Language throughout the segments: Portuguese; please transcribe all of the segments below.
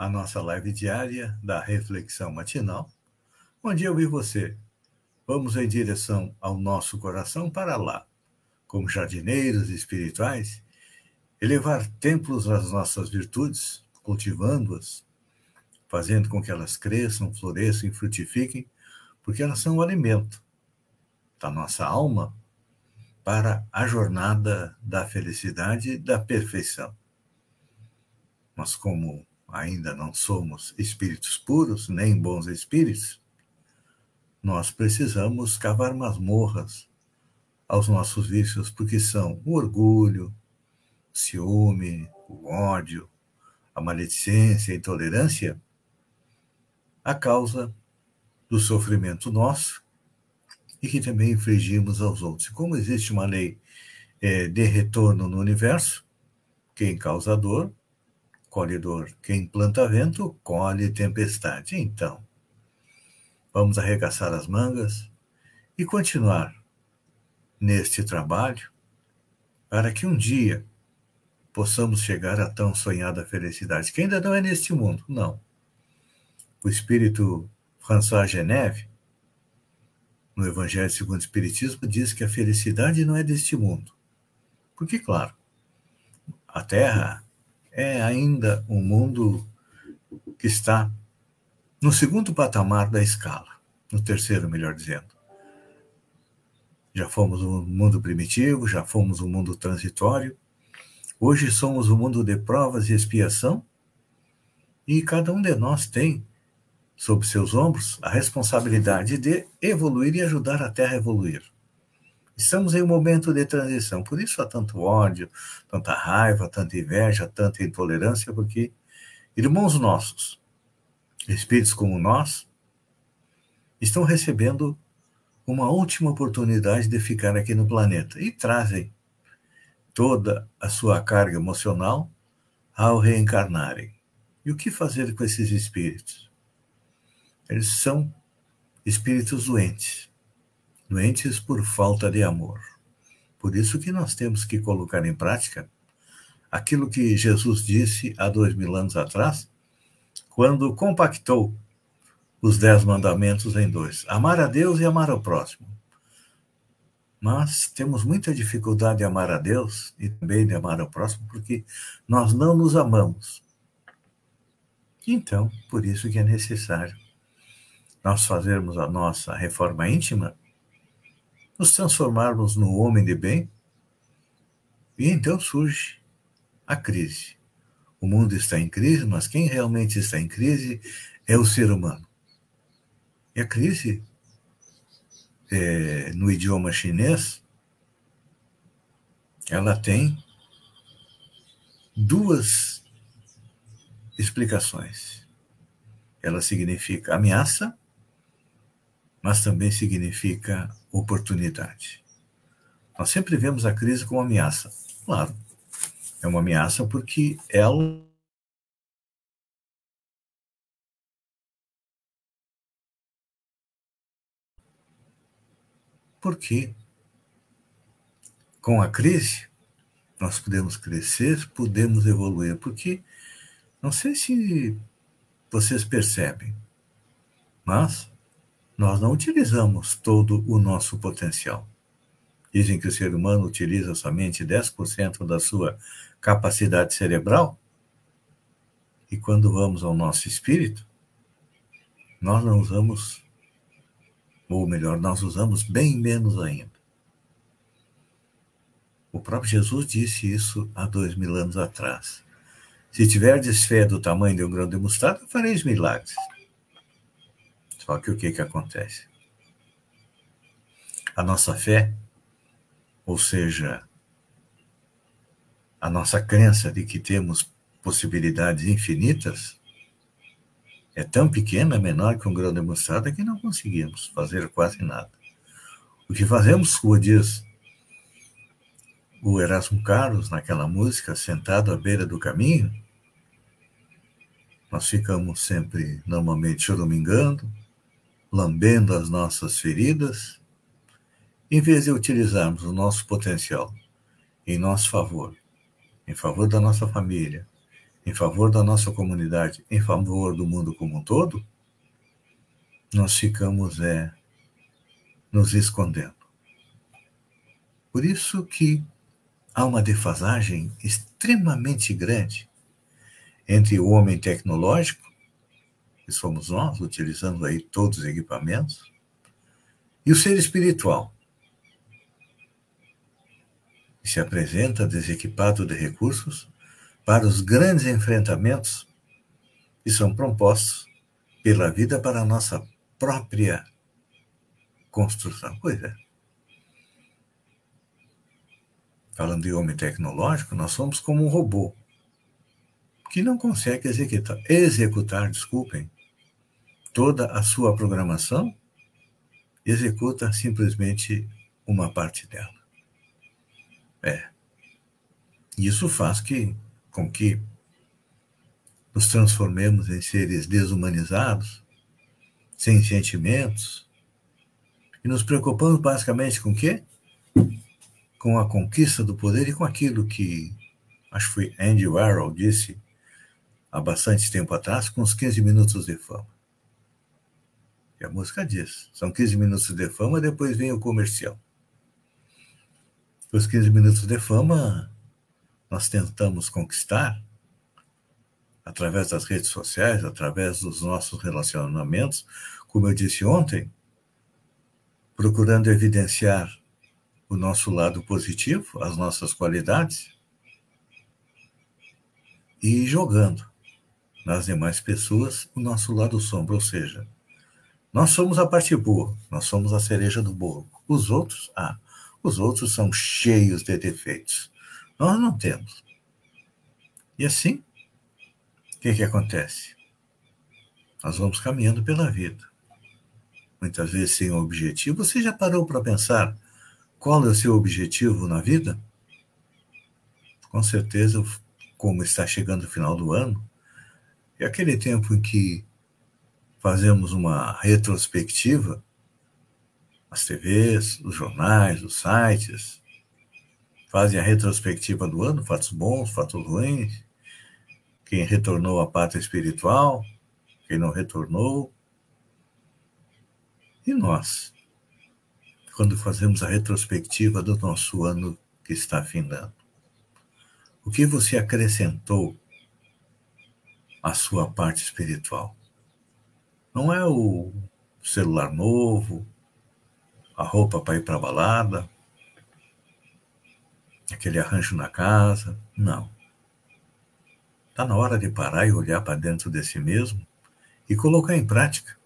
à nossa live diária da reflexão matinal, onde eu e você vamos em direção ao nosso coração para lá, como jardineiros espirituais, elevar templos às nossas virtudes, cultivando-as, fazendo com que elas cresçam, floresçam e frutifiquem, porque elas são o alimento da nossa alma para a jornada da felicidade e da perfeição. Mas, como ainda não somos espíritos puros, nem bons espíritos, nós precisamos cavar masmorras aos nossos vícios, porque são o orgulho, o ciúme, o ódio, a maledicência, a intolerância, a causa do sofrimento nosso e que também infligimos aos outros. Como existe uma lei é, de retorno no universo, quem causa dor, colhe dor. Quem planta vento, colhe tempestade. Então, vamos arregaçar as mangas e continuar neste trabalho para que um dia possamos chegar à tão sonhada felicidade, que ainda não é neste mundo, não. O espírito François Geneve no Evangelho segundo o Espiritismo, diz que a felicidade não é deste mundo. Porque, claro, a Terra é ainda um mundo que está no segundo patamar da escala, no terceiro, melhor dizendo. Já fomos um mundo primitivo, já fomos um mundo transitório. Hoje somos um mundo de provas e expiação, e cada um de nós tem sob seus ombros a responsabilidade de evoluir e ajudar a Terra a evoluir. Estamos em um momento de transição, por isso há tanto ódio, tanta raiva, tanta inveja, tanta intolerância, porque irmãos nossos, espíritos como nós, estão recebendo uma última oportunidade de ficar aqui no planeta e trazem toda a sua carga emocional ao reencarnarem. E o que fazer com esses espíritos? Eles são espíritos doentes, doentes por falta de amor. Por isso que nós temos que colocar em prática aquilo que Jesus disse há dois mil anos atrás, quando compactou os dez mandamentos em dois: amar a Deus e amar ao próximo. Mas temos muita dificuldade de amar a Deus e também de amar ao próximo, porque nós não nos amamos. Então, por isso que é necessário nós fazermos a nossa reforma íntima, nos transformarmos no homem de bem, e então surge a crise. O mundo está em crise, mas quem realmente está em crise é o ser humano. E a crise, é, no idioma chinês, ela tem duas explicações. Ela significa ameaça mas também significa oportunidade. Nós sempre vemos a crise como ameaça. Claro, é uma ameaça porque ela Porque com a crise nós podemos crescer, podemos evoluir, porque não sei se vocês percebem, mas nós não utilizamos todo o nosso potencial. Dizem que o ser humano utiliza somente 10% da sua capacidade cerebral. E quando vamos ao nosso espírito, nós não usamos, ou melhor, nós usamos bem menos ainda. O próprio Jesus disse isso há dois mil anos atrás. Se tiverdes fé do tamanho de um grão de mostarda, fareis milagres. Só que o que, que acontece? A nossa fé, ou seja, a nossa crença de que temos possibilidades infinitas, é tão pequena, menor que um grão de mostarda, que não conseguimos fazer quase nada. O que fazemos, como diz o Erasmo Carlos naquela música, sentado à beira do caminho, nós ficamos sempre, normalmente, choramingando, lambendo as nossas feridas, em vez de utilizarmos o nosso potencial em nosso favor, em favor da nossa família, em favor da nossa comunidade, em favor do mundo como um todo, nós ficamos é, nos escondendo. Por isso que há uma defasagem extremamente grande entre o homem tecnológico, que somos nós, utilizando aí todos os equipamentos, e o ser espiritual, que se apresenta desequipado de recursos para os grandes enfrentamentos que são propostos pela vida para a nossa própria construção. Pois é. Falando de homem tecnológico, nós somos como um robô que não consegue executar, executar, desculpem, toda a sua programação, executa simplesmente uma parte dela. É. Isso faz que, com que nos transformemos em seres desumanizados, sem sentimentos, e nos preocupamos basicamente com o quê? Com a conquista do poder e com aquilo que, acho que foi Andy Warhol disse há bastante tempo atrás, com os 15 minutos de fama. E a música diz, são 15 minutos de fama, depois vem o comercial. Os 15 minutos de fama nós tentamos conquistar através das redes sociais, através dos nossos relacionamentos, como eu disse ontem, procurando evidenciar o nosso lado positivo, as nossas qualidades, e jogando nas demais pessoas o nosso lado sombra, ou seja, nós somos a parte boa, nós somos a cereja do bolo. Os outros, ah, os outros são cheios de defeitos. Nós não temos. E assim, o que, que acontece? Nós vamos caminhando pela vida. Muitas vezes sem objetivo. Você já parou para pensar qual é o seu objetivo na vida? Com certeza, como está chegando o final do ano, é aquele tempo em que fazemos uma retrospectiva as TVs, os jornais, os sites, fazem a retrospectiva do ano, fatos bons, fatos ruins, quem retornou à pátria espiritual, quem não retornou. E nós, quando fazemos a retrospectiva do nosso ano que está findando, o que você acrescentou à sua parte espiritual? Não é o celular novo, a roupa para ir para a balada, aquele arranjo na casa. Não. Está na hora de parar e olhar para dentro de si mesmo e colocar em prática.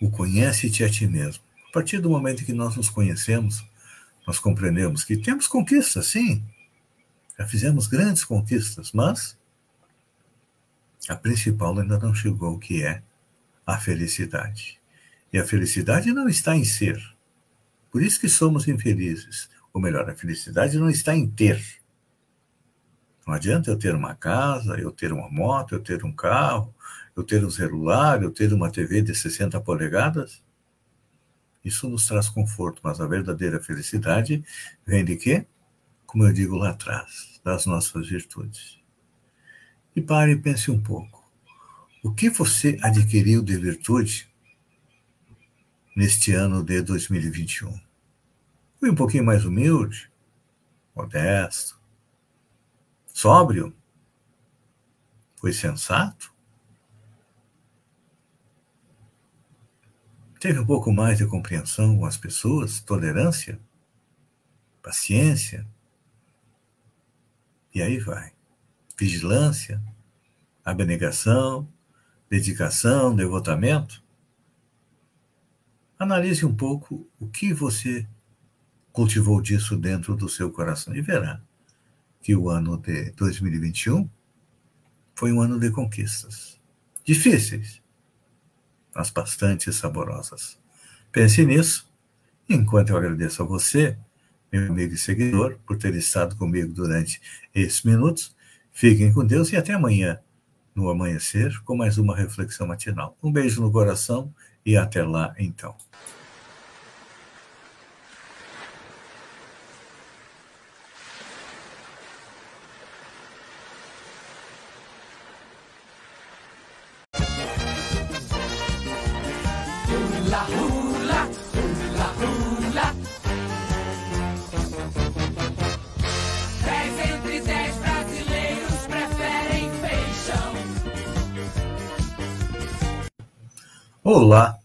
O conhece-te a ti mesmo. A partir do momento que nós nos conhecemos, nós compreendemos que temos conquistas, sim. Já fizemos grandes conquistas, mas a principal ainda não chegou, que é a felicidade. E a felicidade não está em ser. Por isso que somos infelizes. Ou melhor, a felicidade não está em ter. Não adianta eu ter uma casa, eu ter uma moto, eu ter um carro, eu ter um celular, eu ter uma TV de 60 polegadas. Isso nos traz conforto, mas a verdadeira felicidade vem de quê? Como eu digo lá atrás, das nossas virtudes. E pare e pense um pouco. O que você adquiriu de virtude neste ano de 2021. Fui um pouquinho mais humilde, modesto, sóbrio, foi sensato, teve um pouco mais de compreensão com as pessoas, tolerância, paciência, e aí vai. Vigilância, abnegação, dedicação, devotamento. Analise um pouco o que você cultivou disso dentro do seu coração e verá que o ano de 2021 foi um ano de conquistas. Difíceis, mas bastante saborosas. Pense nisso, enquanto eu agradeço a você, meu amigo e seguidor, por ter estado comigo durante esses minutos. Fiquem com Deus e até amanhã, no amanhecer, com mais uma reflexão matinal. Um beijo no coração e até lá, então. Olá,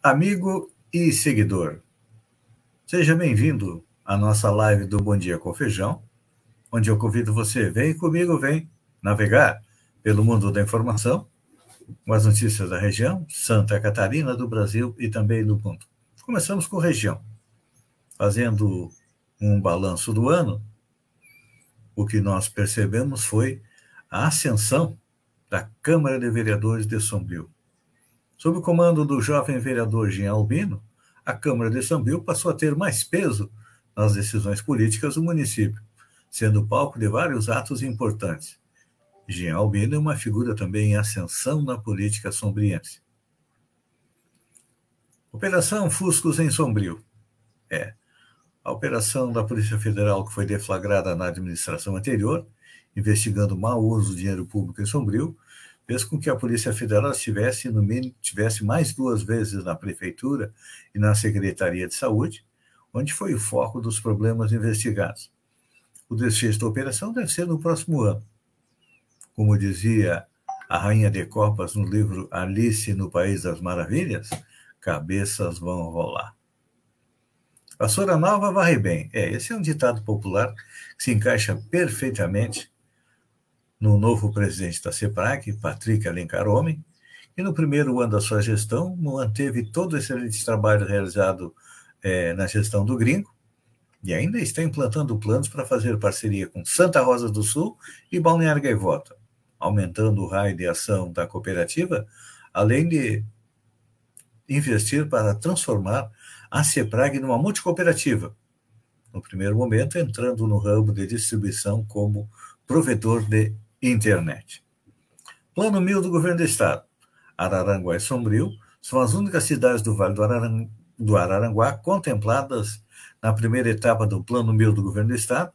amigo e seguidor. Seja bem-vindo à nossa live do Bom Dia com Feijão, onde eu convido você, vem comigo, vem navegar pelo mundo da informação, com as notícias da região, Santa Catarina, do Brasil e também do mundo. Começamos com região. Fazendo um balanço do ano, o que nós percebemos foi a ascensão da Câmara de Vereadores de Sombrio Sob o comando do jovem vereador Jean Albino, a Câmara de Sambil passou a ter mais peso nas decisões políticas do município, sendo palco de vários atos importantes. Jean Albino é uma figura também em ascensão na política sombriense. Operação Fuscos em Sombrio. É. A operação da Polícia Federal que foi deflagrada na administração anterior, investigando mau uso do dinheiro público em Sombrio, fez com que a Polícia Federal estivesse, no mínimo, tivesse mais duas vezes na Prefeitura e na Secretaria de Saúde, onde foi o foco dos problemas investigados. O desfecho da operação deve ser no próximo ano. Como dizia a Rainha de Copas no livro Alice no País das Maravilhas, cabeças vão rolar. Vassoura nova varre bem. É, esse é um ditado popular que se encaixa perfeitamente no novo presidente da CEPRAC, Patrick Alencar Homem, e no primeiro ano da sua gestão manteve todo excelente trabalho realizado é, na gestão do Gringo e ainda está implantando planos para fazer parceria com Santa Rosa do Sul e Balneário Gaivota, aumentando o raio de ação da cooperativa, além de investir para transformar a CEPRAG numa multicooperativa, no primeiro momento entrando no ramo de distribuição como provedor de internet. Plano Mil do Governo do Estado. Araranguá e Sombrio são as únicas cidades do Vale do, Araranguá contempladas na primeira etapa do Plano Mil do Governo do Estado,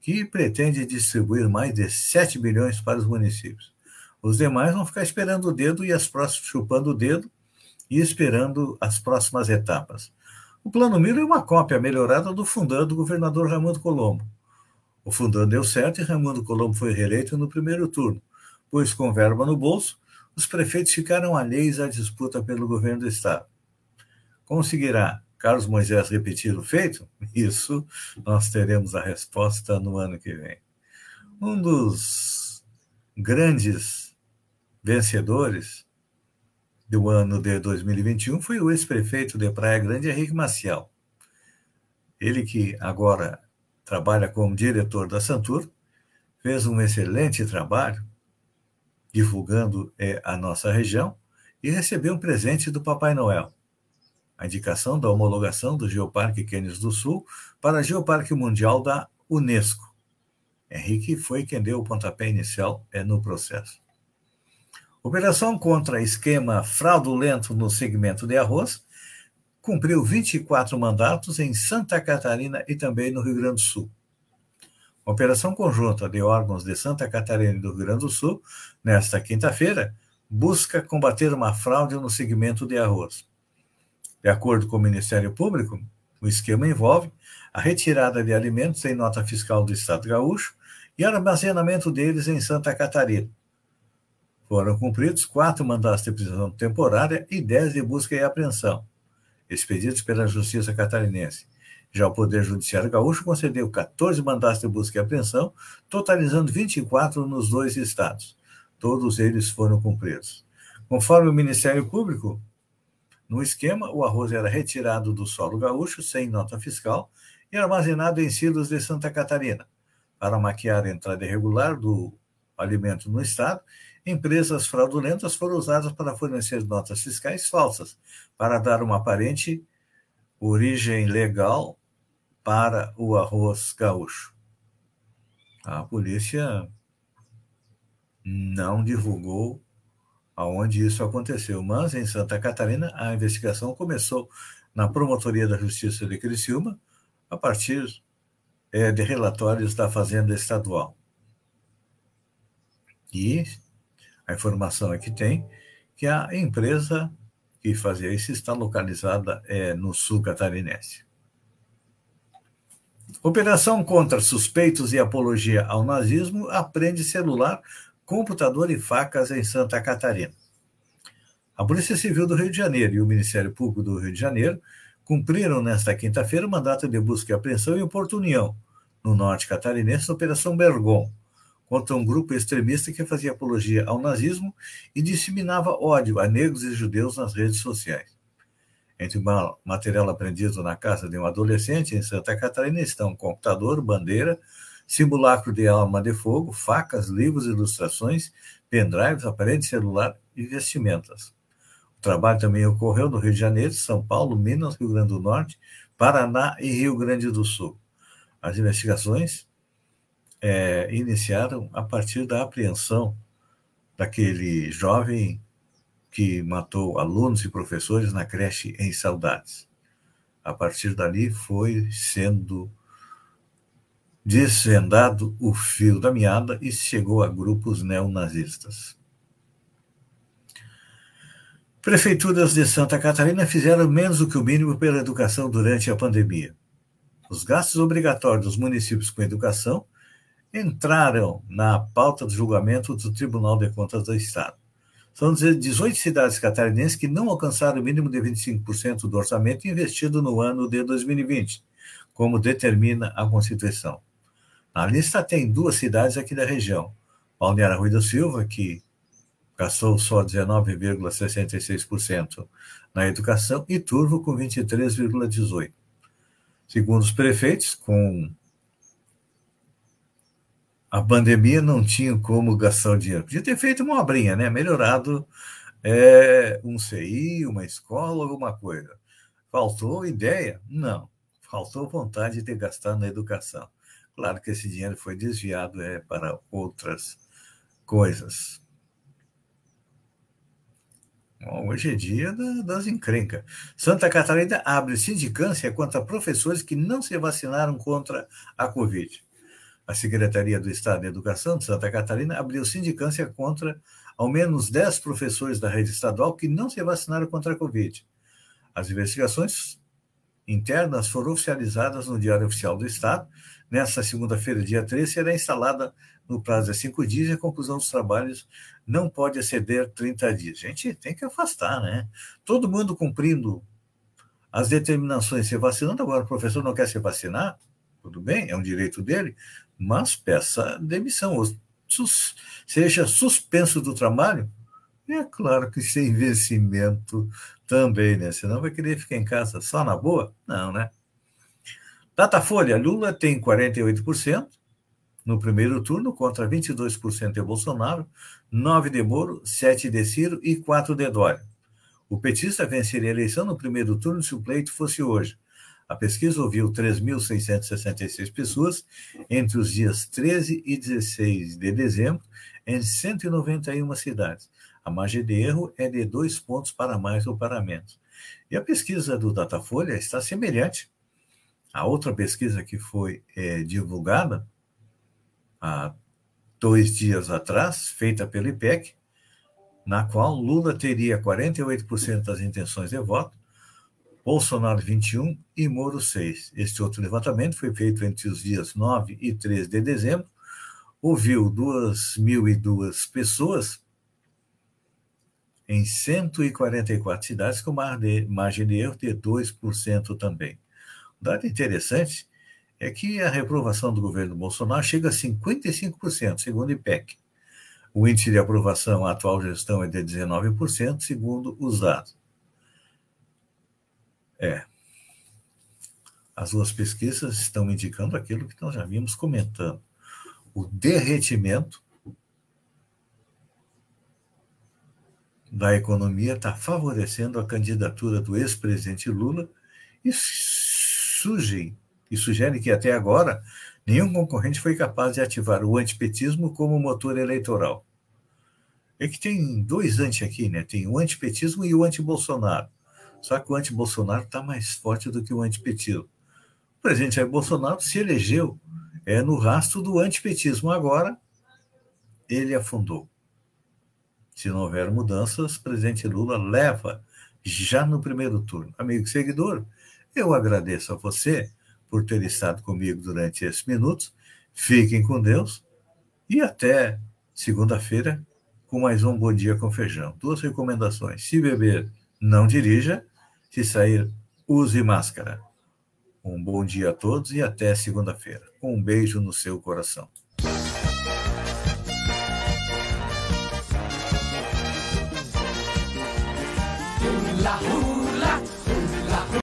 que pretende distribuir mais de 7 bilhões para os municípios. Os demais vão ficar esperando o dedo e as próximas chupando o dedo e esperando as próximas etapas. O Plano Mil é uma cópia melhorada do fundão do governador Raimundo Colombo. O fundão deu certo e Raimundo Colombo foi reeleito no primeiro turno, pois, com verba no bolso, os prefeitos ficaram alheios à disputa pelo governo do Estado. Conseguirá Carlos Moisés repetir o feito? Isso nós teremos a resposta no ano que vem. Um dos grandes vencedores do ano de 2021 foi o ex-prefeito de Praia Grande, Henrique Maciel. Ele que agora trabalha como diretor da Santur, fez um excelente trabalho divulgando é, a nossa região e recebeu um presente do Papai Noel. A indicação da homologação do Geoparque Quênios do Sul para Geoparque Mundial da Unesco. Henrique foi quem deu o pontapé inicial é, no processo. Operação contra esquema fraudulento no segmento de arroz cumpriu 24 mandatos em Santa Catarina e também no Rio Grande do Sul. Uma operação conjunta de órgãos de Santa Catarina e do Rio Grande do Sul, nesta quinta-feira, busca combater uma fraude no segmento de arroz. De acordo com o Ministério Público, o esquema envolve a retirada de alimentos em nota fiscal do Estado gaúcho e armazenamento deles em Santa Catarina. Foram cumpridos quatro mandatos de prisão temporária e dez de busca e apreensão expedidos pela Justiça Catarinense. Já o Poder Judiciário Gaúcho concedeu 14 mandatos de busca e apreensão, totalizando 24 nos dois estados. Todos eles foram cumpridos. Conforme o Ministério Público, no esquema, o arroz era retirado do solo gaúcho sem nota fiscal e armazenado em silos de Santa Catarina, para maquiar a entrada irregular do alimento no estado empresas fraudulentas foram usadas para fornecer notas fiscais falsas, para dar uma aparente origem legal para o arroz gaúcho. A polícia não divulgou aonde isso aconteceu, mas em Santa Catarina a investigação começou na Promotoria da Justiça de Criciúma a partir é, de relatórios da Fazenda Estadual. E a informação é que tem que a empresa que fazia isso está localizada é, no sul catarinense. Operação contra suspeitos e apologia ao nazismo aprende celular, computador e facas em Santa Catarina. A Polícia Civil do Rio de Janeiro e o Ministério Público do Rio de Janeiro cumpriram nesta quinta-feira o mandato de busca e apreensão em Porto União, no norte catarinense, na Operação Bergon, contra um grupo extremista que fazia apologia ao nazismo e disseminava ódio a negros e judeus nas redes sociais. Entre o material apreendido na casa de um adolescente em Santa Catarina estão computador, bandeira, simulacro de arma de fogo, facas, livros, ilustrações, pendrives, aparelho celular e vestimentas. O trabalho também ocorreu no Rio de Janeiro, São Paulo, Minas, Rio Grande do Norte, Paraná e Rio Grande do Sul. As investigações é, iniciaram a partir da apreensão daquele jovem que matou alunos e professores na creche em Saudades. A partir dali foi sendo desvendado o fio da meada e chegou a grupos neonazistas. Prefeituras de Santa Catarina fizeram menos do que o mínimo pela educação durante a pandemia. Os gastos obrigatórios dos municípios com educação entraram na pauta do julgamento do Tribunal de Contas do Estado. São 18 cidades catarinenses que não alcançaram o mínimo de 25% do orçamento investido no ano de 2020, como determina a Constituição. Na lista tem duas cidades aqui da região, Balneário Rui do Silva, que gastou só 19,66% na educação, e Turvo, com 23,18%. Segundo os prefeitos, com a pandemia não tinha como gastar o dinheiro. Podia ter feito uma obrinha, né? Melhorado é, um CI, uma escola, alguma coisa. Faltou ideia? Não. Faltou vontade de gastar na educação. Claro que esse dinheiro foi desviado é, para outras coisas. Bom, hoje é dia das encrencas. Santa Catarina abre sindicância contra professores que não se vacinaram contra a Covid a Secretaria do Estado de Educação de Santa Catarina abriu sindicância contra ao menos 10 professores da rede estadual que não se vacinaram contra a Covid. As investigações internas foram oficializadas no Diário Oficial do Estado. Nesta segunda-feira, dia 13, será instalada no prazo de cinco dias e a conclusão dos trabalhos não pode exceder 30 dias. Gente, tem que afastar, né? Todo mundo cumprindo as determinações, se vacinando, agora o professor não quer se vacinar, tudo bem, é um direito dele, mas peça demissão, ou sus, seja suspenso do trabalho. E é claro que sem vencimento também, né? Senão vai querer ficar em casa só na boa? Não, né? Datafolha, Lula tem 48% no primeiro turno, contra 22% de Bolsonaro, 9 de Moro, 7 de Ciro e 4 de Dória. O petista venceria a eleição no primeiro turno se o pleito fosse hoje. A pesquisa ouviu 3.666 pessoas entre os dias 13 e 16 de dezembro, em 191 cidades. A margem de erro é de dois pontos para mais ou para menos. E a pesquisa do Datafolha está semelhante à outra pesquisa que foi é, divulgada há dois dias atrás, feita pelo IPEC, na qual Lula teria 48% das intenções de voto, Bolsonaro 21 e Moro 6. Este outro levantamento foi feito entre os dias 9 e 13 de dezembro, ouviu 2.002 pessoas em 144 cidades, com margem de erro de 2% também. Dado interessante é que a reprovação do governo Bolsonaro chega a 55%, segundo o IPEC. O índice de aprovação à atual gestão é de 19%, segundo os dados. É. As duas pesquisas estão indicando aquilo que nós já vimos comentando. O derretimento da economia está favorecendo a candidatura do ex-presidente Lula e surgem e sugerem que até agora nenhum concorrente foi capaz de ativar o antipetismo como motor eleitoral. É que tem dois anti aqui, né? Tem o antipetismo e o anti-Bolsonaro. Só que o anti-Bolsonaro está mais forte do que o antipetismo. O presidente Jair Bolsonaro se elegeu é, no rastro do antipetismo. Agora, ele afundou. Se não houver mudanças, o presidente Lula leva já no primeiro turno. Amigo seguidor, eu agradeço a você por ter estado comigo durante esses minutos. Fiquem com Deus e até segunda-feira com mais um Bom Dia com Feijão. Duas recomendações. Se beber, não dirija. Se sair, use máscara. Um bom dia a todos e até segunda-feira. Um beijo no seu coração.